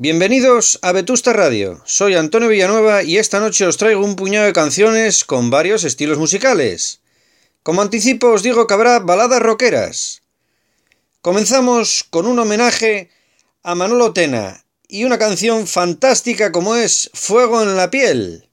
Bienvenidos a Vetusta Radio. Soy Antonio Villanueva y esta noche os traigo un puñado de canciones con varios estilos musicales. Como anticipo os digo que habrá baladas rockeras. Comenzamos con un homenaje a Manolo Tena y una canción fantástica como es Fuego en la piel.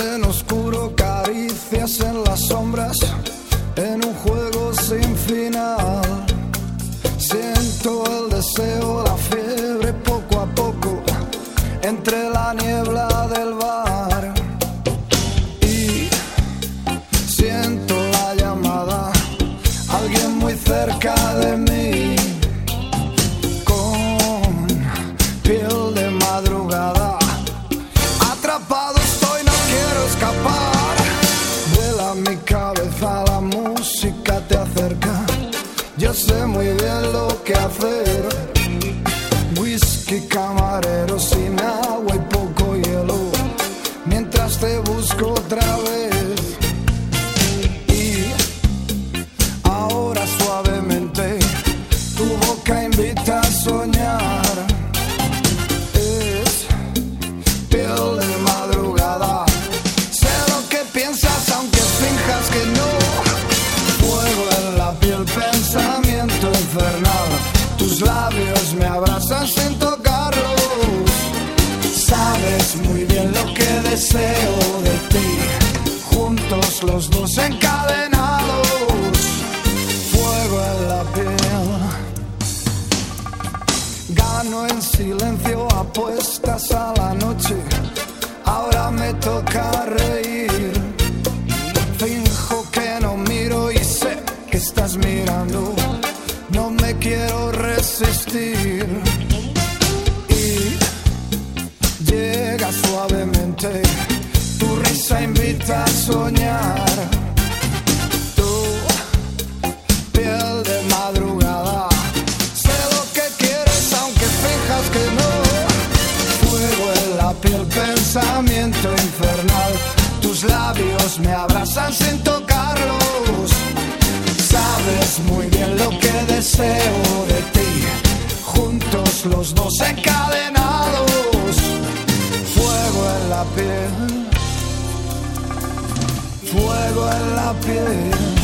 En oscuro, caricias en deseo de ti. Juntos los dos encadenados. Fuego en la piel. Gano en silencio apuestas abrazan sin tocarlos Sabes muy bien lo que deseo de ti. Juntos los dos encadenados. Fuego en la piel. Fuego en la piel.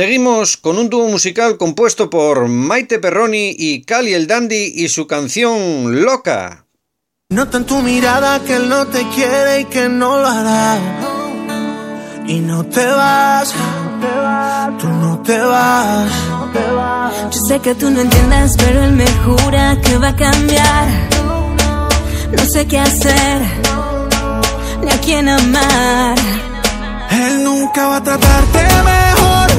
Seguimos con un dúo musical compuesto por Maite Perroni y Cali el Dandy y su canción Loca. Nota en tu mirada que él no te quiere y que no lo hará. Y no te vas, tú no te vas. Yo sé que tú no entiendes, pero él me jura que va a cambiar. No sé qué hacer ni a quién amar. Él nunca va a tratarte mejor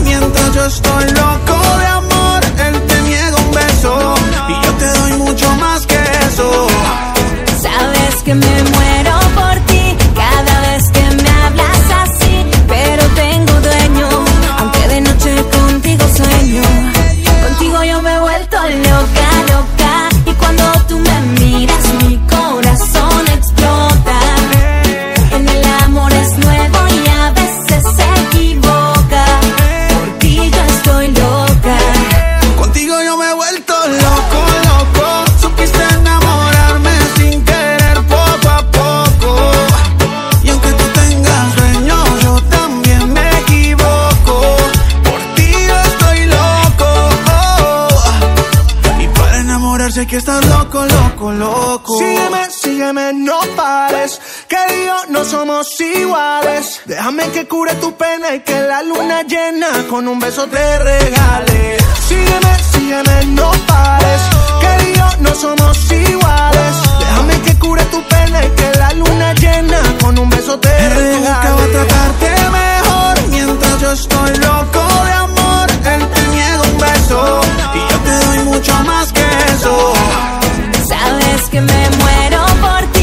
mientras yo estoy loco de amor. Él te niega un beso y yo te doy mucho más que eso. Sabes que me muero que estar loco, loco, loco. Sígueme, sígueme, no pares. Que yo no somos iguales. Déjame que cure tu pena y que la luna llena con un beso te regale. Sígueme, sígueme, no pares. Que yo no somos iguales. Déjame que cure tu pena y que la luna llena con un beso te regale. Nunca va a tratarte mejor mientras yo estoy loco de amor. Él te un beso y yo te doy mucho más que eso. Sabes que me muero por ti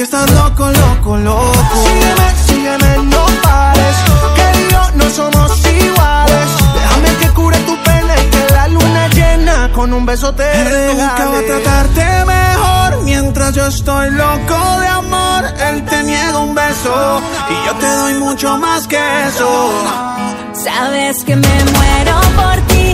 que estar loco, loco, loco. Sígueme, sígueme, no pares. Que yo no somos iguales. Déjame que cure tu pena y que la luna llena con un beso te regale. Nunca va a tratarte mejor mientras yo estoy loco de amor. Él te niega un beso y yo te doy mucho más que eso. Sabes que me muero por ti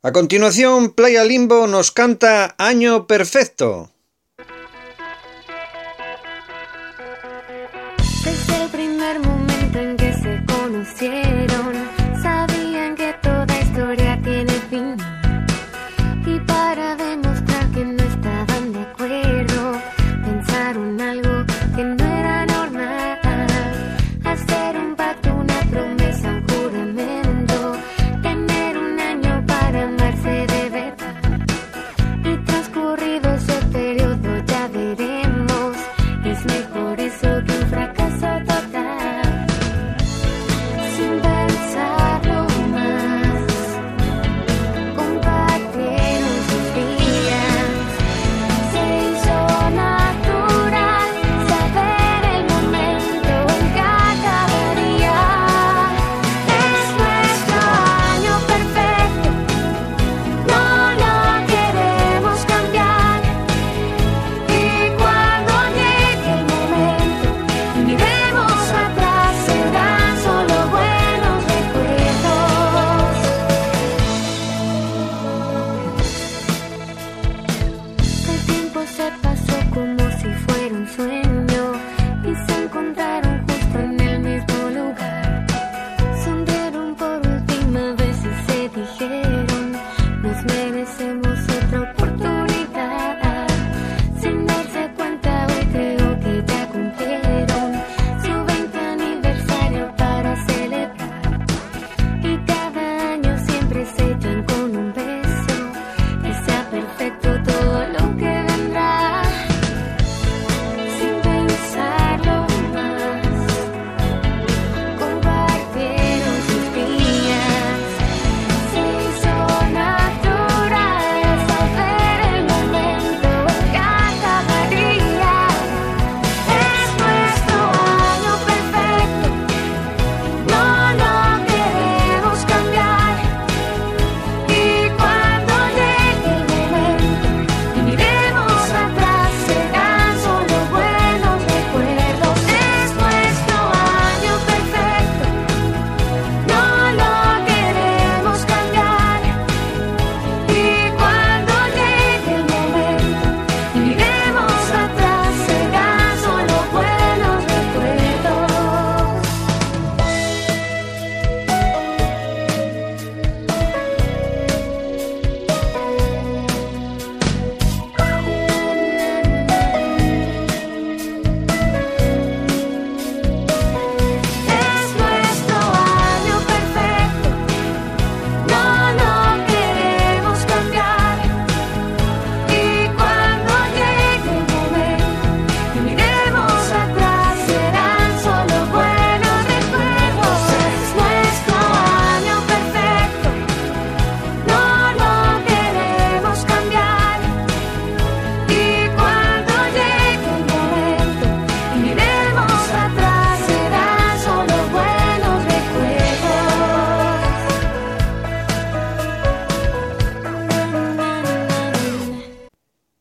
A continuación, Playa Limbo nos canta Año Perfecto.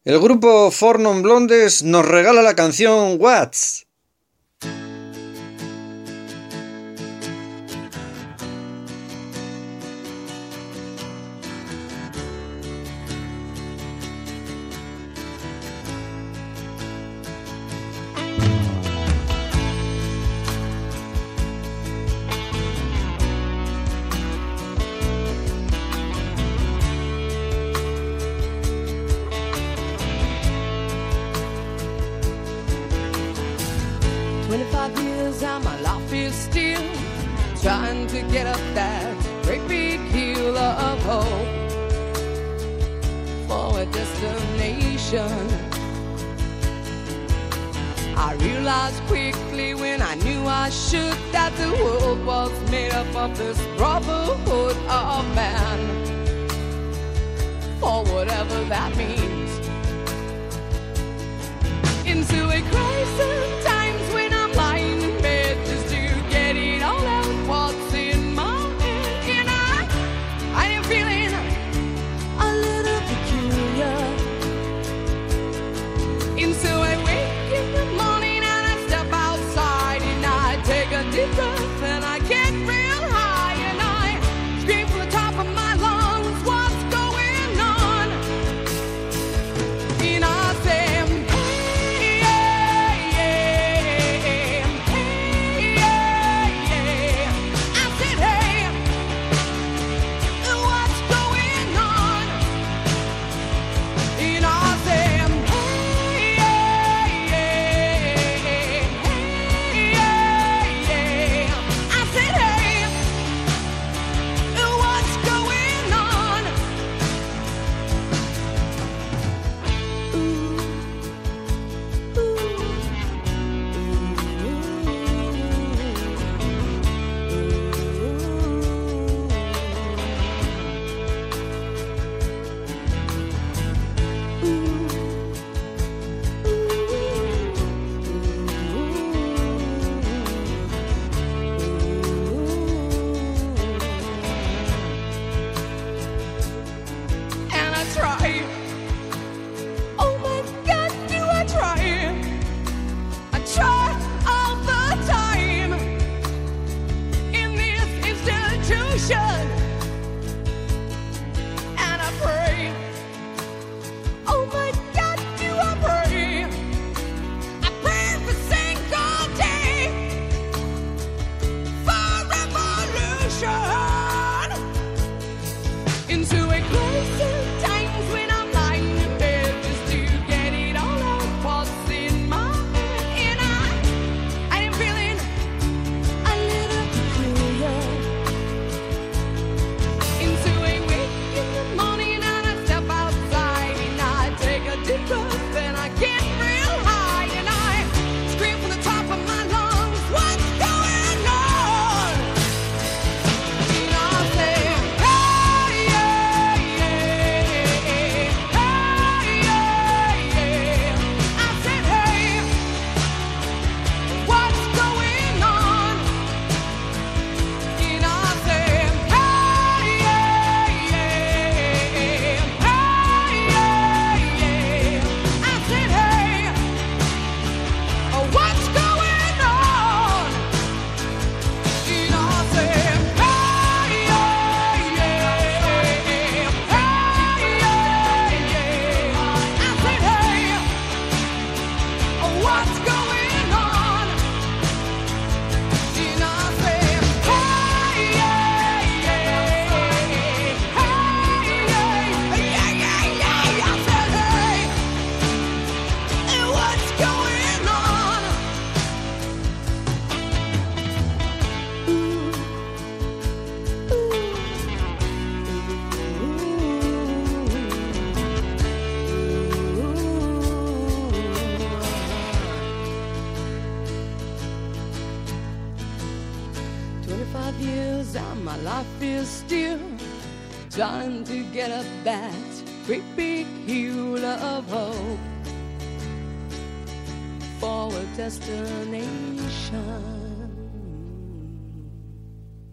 El grupo Fornon Blondes nos regala la canción What's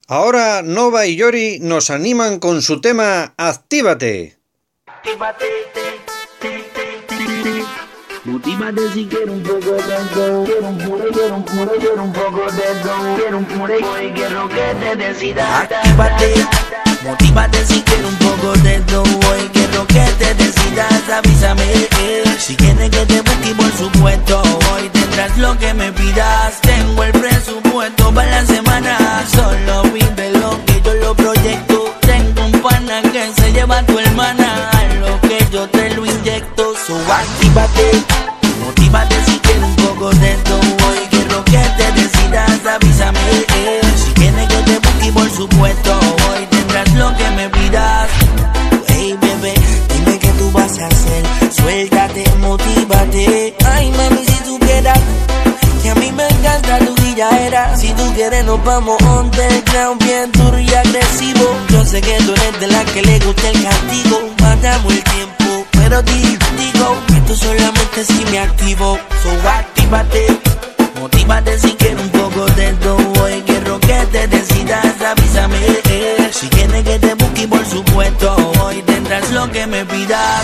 Ahora Nova y Yori nos animan con su tema Actívate. Actívate motívate si quieres un poco de esto Hoy quiero que te decidas, avísame. Si quieres que te busque por supuesto Hoy tendrás lo que me pidas Tengo el presupuesto para la semana Solo vive lo que yo lo proyecto Tengo un pana que se lleva tu hermana lo que yo te lo inyecto So actívate, motívate si quieres un poco de esto Hoy quiero que te decidas, avísame. Si quieres que te busque por supuesto motívate Ay mami, si supieras Que a mí me encanta tu era Si tú quieres nos vamos underground Bien duro y agresivo. Yo sé que tú eres de la que le gusta el castigo. Matamos el tiempo Pero di- digo que tú solamente si me activo. So actívate Motívate si quieres un poco de Hoy quiero que te decidas, avísame. Eh. Si quieres que te busque por supuesto Hoy tendrás lo que me pidas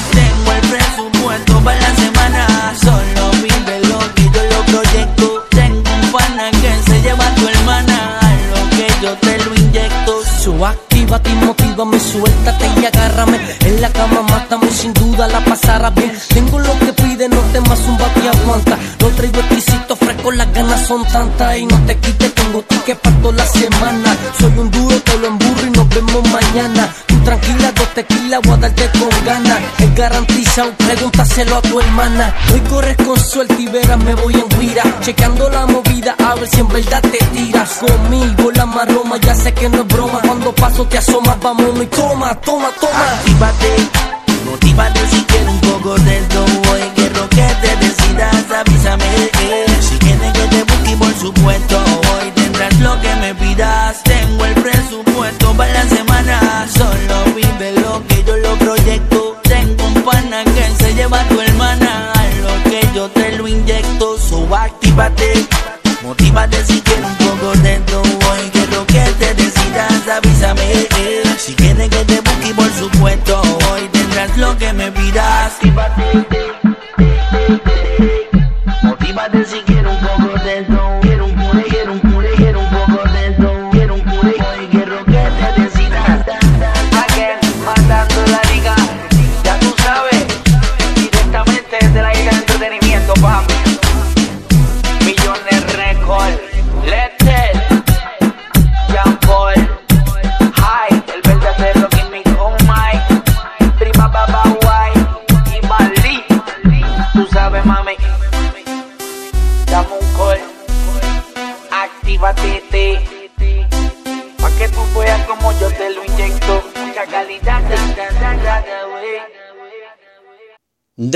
y motívame, suéltate y agárrame. En la cama mátame, sin duda la pasará bien. Tengo lo que pide, no temas un bate aguanta. No traigo exquisito fresco, las ganas son tantas. Y no te quites, tengo ticket para toda la semana. Soy un duro, te lo emburro y nos vemos mañana. Tranquila, dos tequilas, voy a darte con ganas. Es garantizado, pregúntaselo a tu hermana. Hoy corres con suerte y verás, me voy en guira. Chequeando la movida, a ver si en verdad te tiras. Conmigo la maroma, ya sé que no es broma. Cuando paso te asomas, vamos y toma, toma, toma. Actívate, motívate si quieres un poco de esto te lo inyecto So actívate Motívate si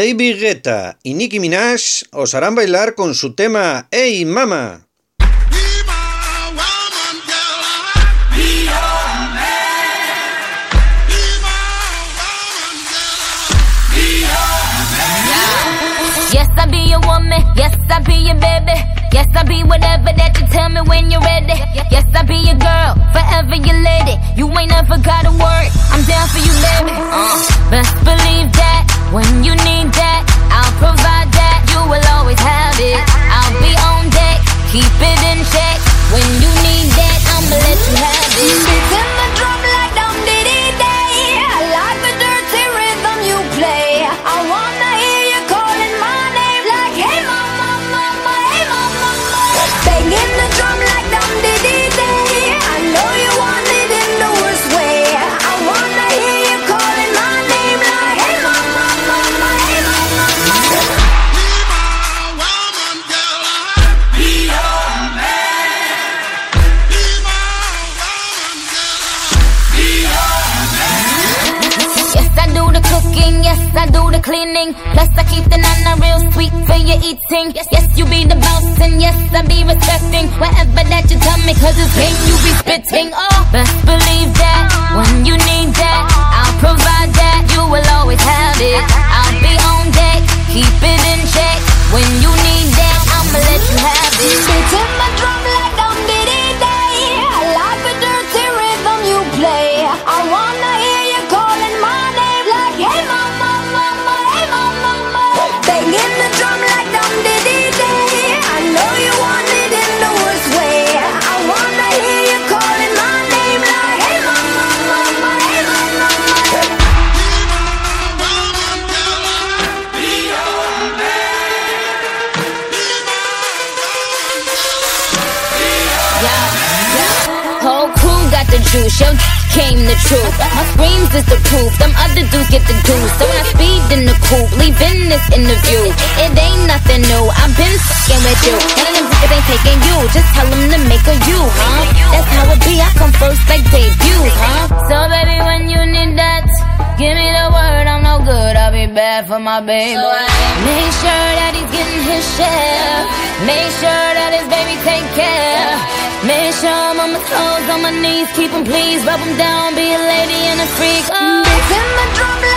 David Guetta y Nicki Minaj os harán bailar con su tema Hey Mama. Yes, I be. I'm down for you, baby. Uh, believe that when you need juice. Your came the truth. My screams is the proof. Them other dudes get the juice. So I speed in the coupe, leaving this interview. It ain't nothing new. I've been fucking with you. None of them niggas ain't taking you. Just tell them to make a you, huh? That's how it be. I come first like debut, huh? So baby, when you need that, give me the word. I'm no good. I'll be bad for my baby. So I make sure that he's getting his share. Make sure that his baby take care. Make sure I'm on my toes, on my knees, keep them please, rub them down, be a lady and a freak. Oh, it's my drum.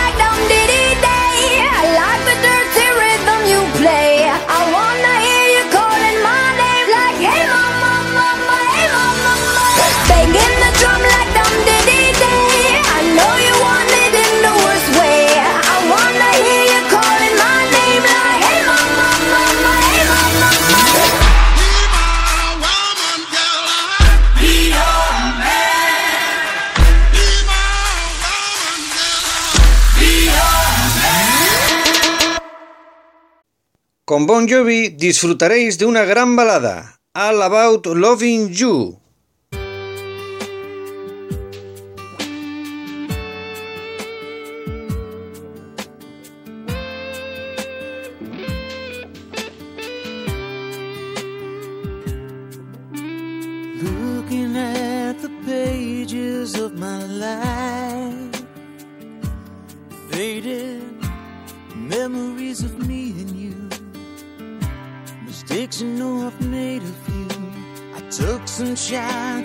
Con Bon Jovi disfrutaréis de una gran balada, All About Loving You.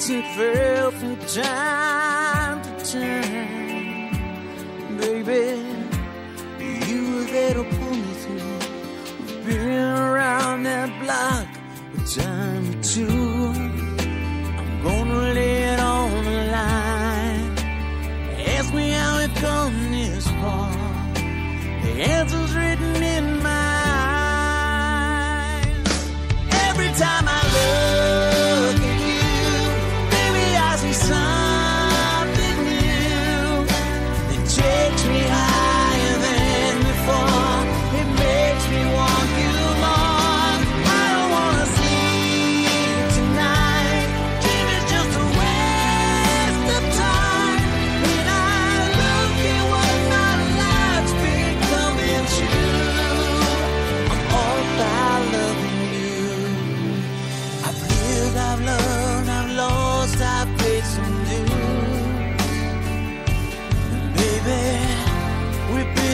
and it fell from time.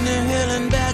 the hill and back.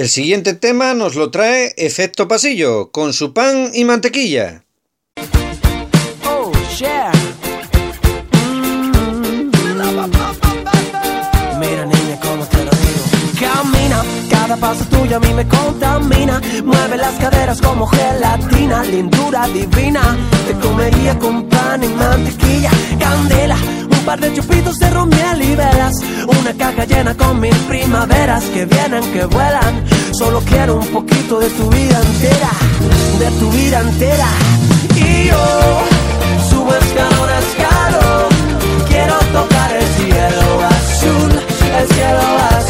El siguiente tema nos lo trae Efecto Pasillo, con su pan y mantequilla. Oh, yeah. Mm. Mira niña, cómo te lo. Camina, cada paso tuyo a mí me contamina. Mueve las caderas como gelatina, lindura divina. Te comería con pan y mantequilla, candela un par de chupitos de romiel y velas. Una caja llena con mil primaveras que vienen, que vuelan. Solo quiero un poquito de tu vida entera, de tu vida entera. Y yo subo escalón a escalón. Quiero tocar el cielo azul, el cielo azul.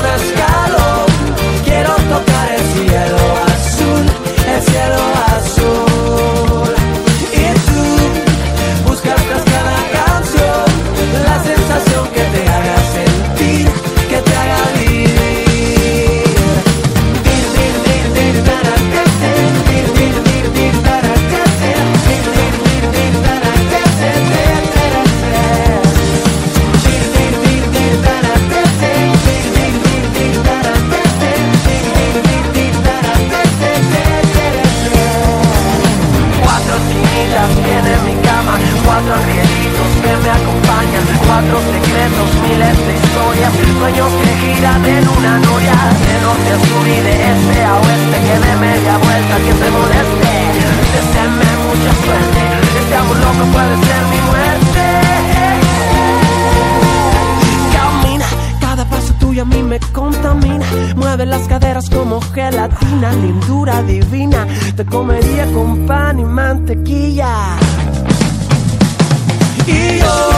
De historias, sueños que giran en una noria, de norte a sur y de este a oeste, que de media vuelta que se moleste, deseenme mucha suerte, este amor loco puede ser mi muerte. Camina, cada paso tuyo a mí me contamina. Mueve las caderas como gelatina, lindura divina. Te comería con pan y mantequilla. Y yo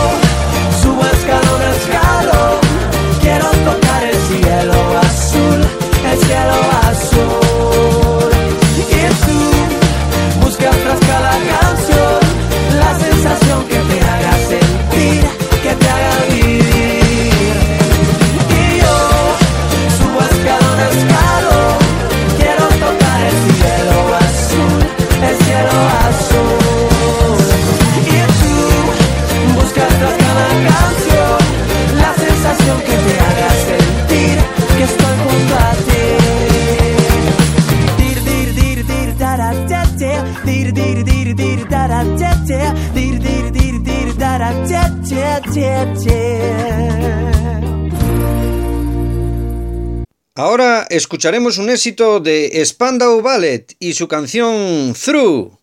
Ahora escucharemos un éxito de Spandau Ballet y su canción Through.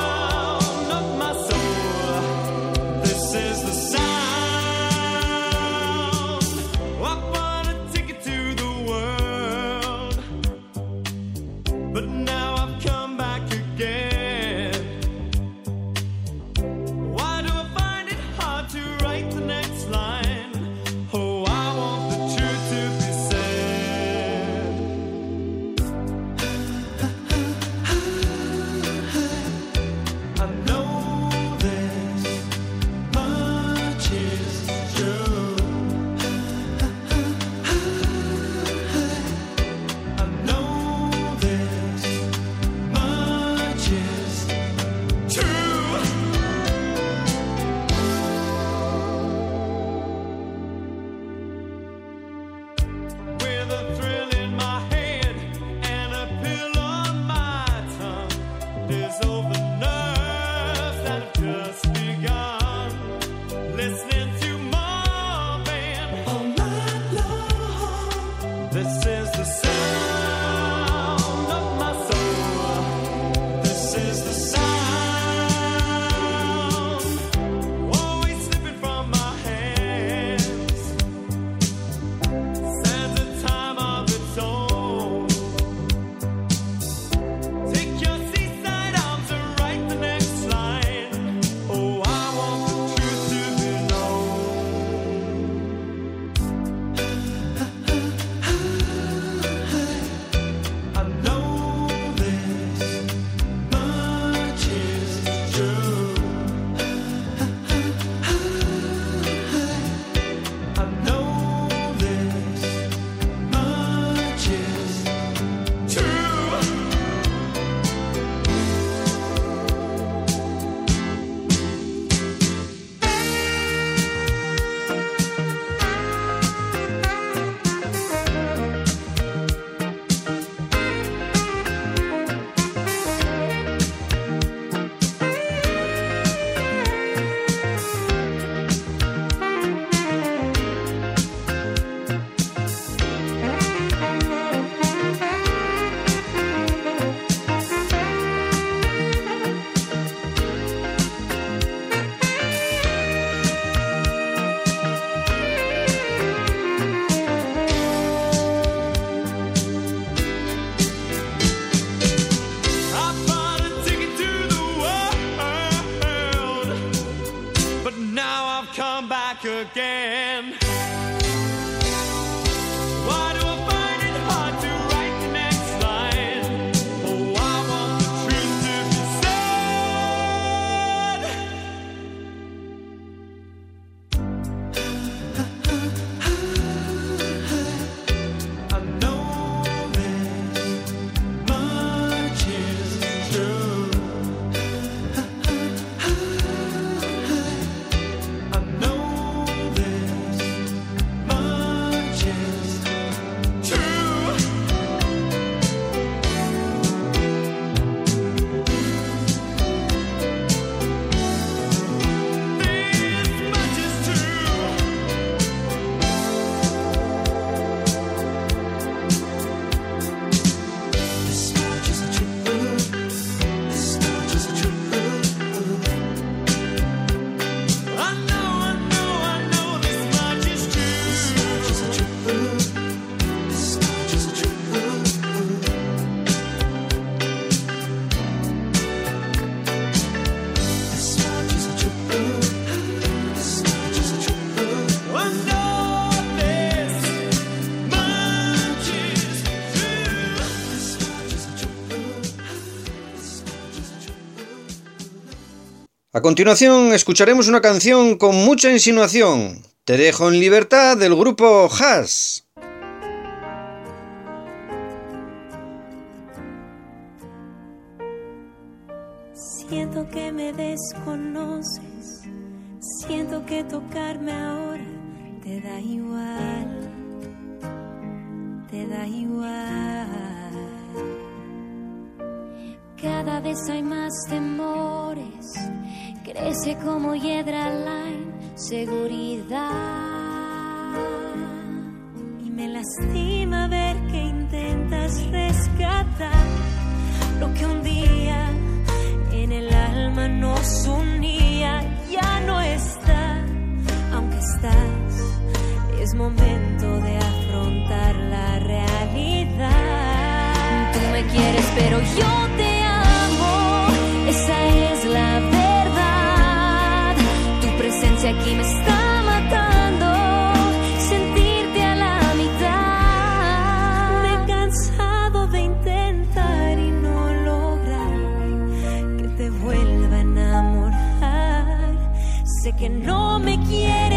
A continuación escucharemos una canción con mucha insinuación. Te dejo en libertad del grupo Haas. Siento que me desconoces, siento que tocarme ahora te da igual, te da igual. Cada vez hay más temores, crece como hiedra la inseguridad. Y me lastima ver que intentas rescatar lo que un día en el alma nos unía. Ya no está, aunque estás, es momento de afrontar la realidad. Tú me quieres, pero yo Sé que no me quiere.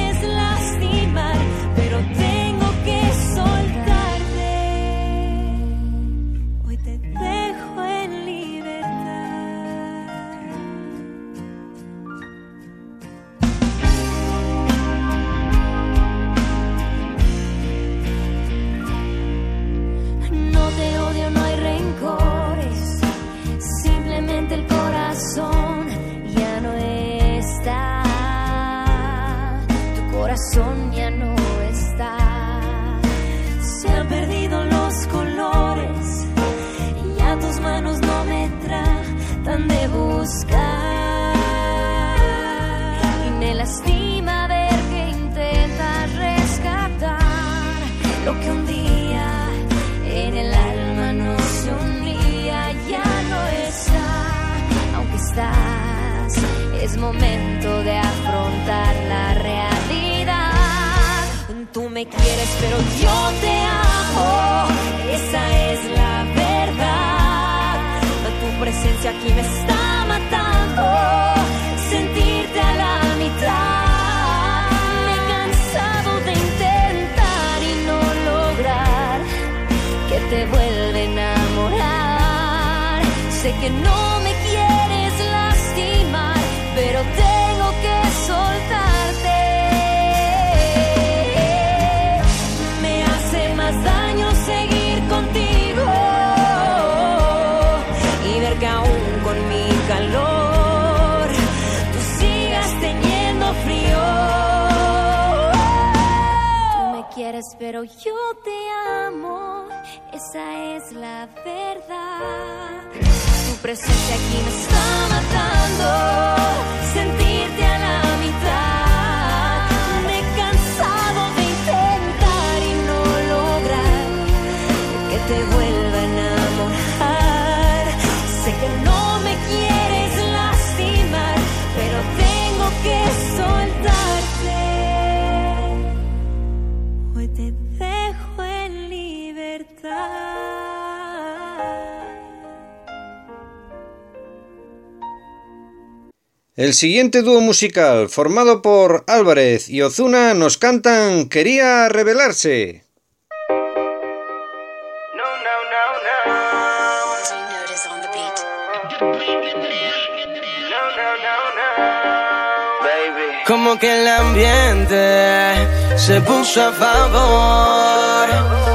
pero yo te amo, esa es la verdad. Tu presencia aquí me está matando, sentirte a la mitad. Me he cansado de intentar y no lograr que te vuelva a enamorar. Sé que no me quieres lastimar, pero tengo que El siguiente dúo musical, formado por Álvarez y Ozuna, nos cantan Quería revelarse. Como que el ambiente se puso a favor.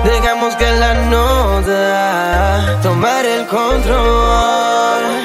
Digamos que la nota tomar el control.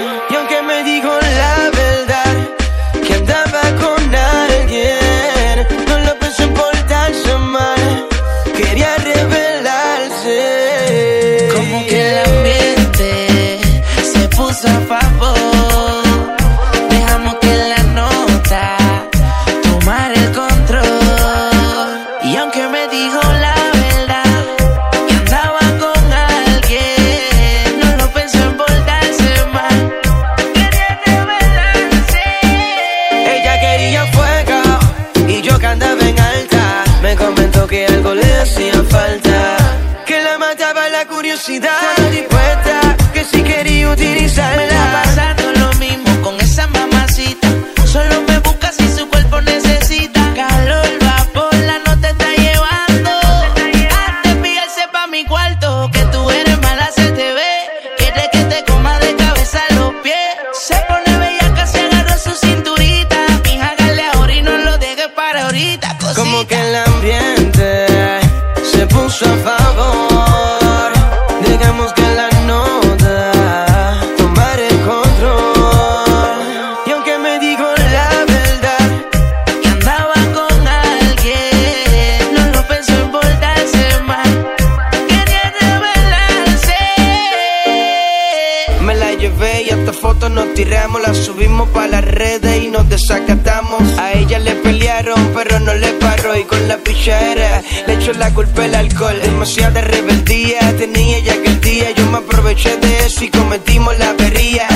pero no le paró y con la pichera le echó la culpa al alcohol. Demasiada rebeldía tenía ya aquel día, yo me aproveché de eso y cometimos la avería.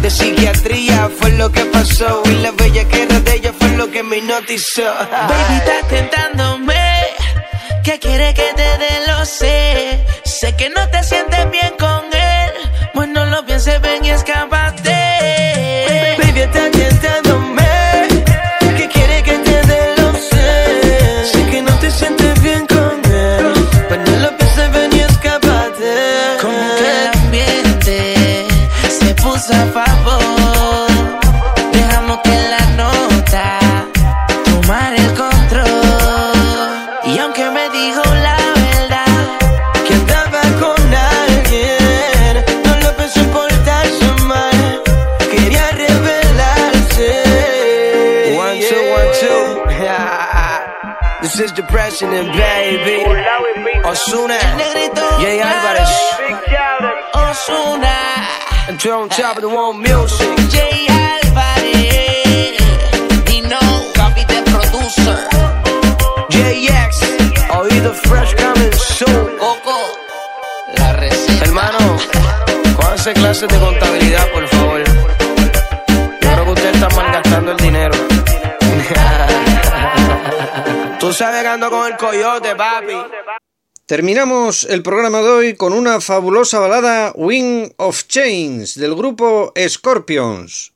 De psiquiatría fue lo que pasó y la bella queda de ella fue lo que me hipnotizó. Baby, estás tentándome, ¿qué quiere que te dé lo sé. Sé que no te sientes bien con él, pues bueno, lo pienses, ven y escapa. The president, baby. Osuna, Jay Alvarez, Osuna, two on top of the one music. Jay Álvarez, Dino, Capite Producer, JX, oído fresh coming soon. Coco, la receta. Hermano, cójanse clases de contabilidad, por favor. Yo creo que usted está malgastando el dinero. Con el coyote, papi. Terminamos el programa de hoy con una fabulosa balada Wing of Chains del grupo Scorpions.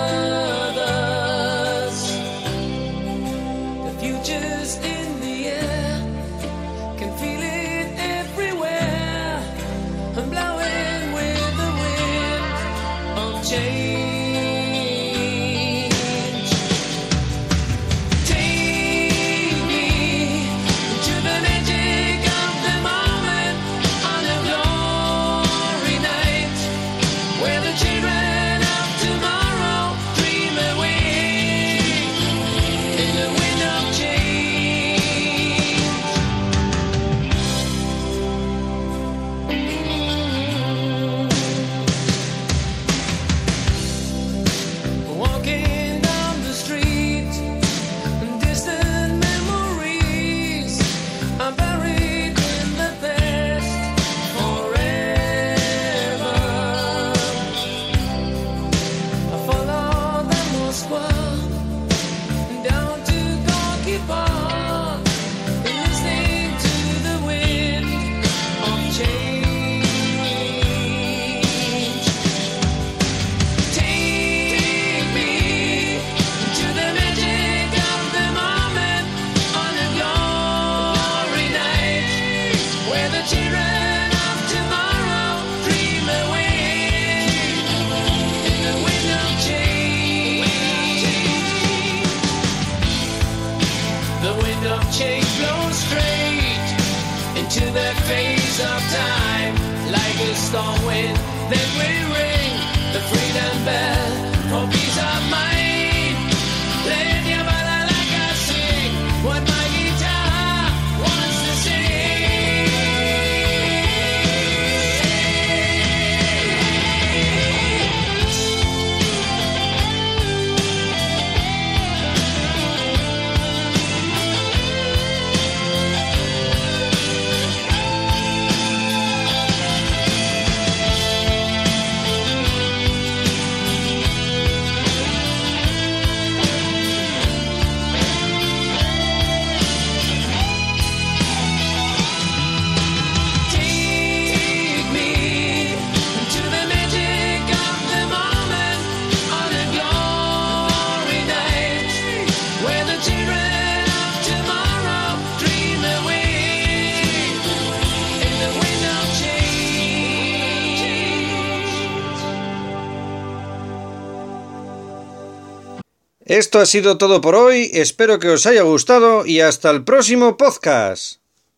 Esto ha sido todo por hoy, espero que os haya gustado y hasta el próximo podcast.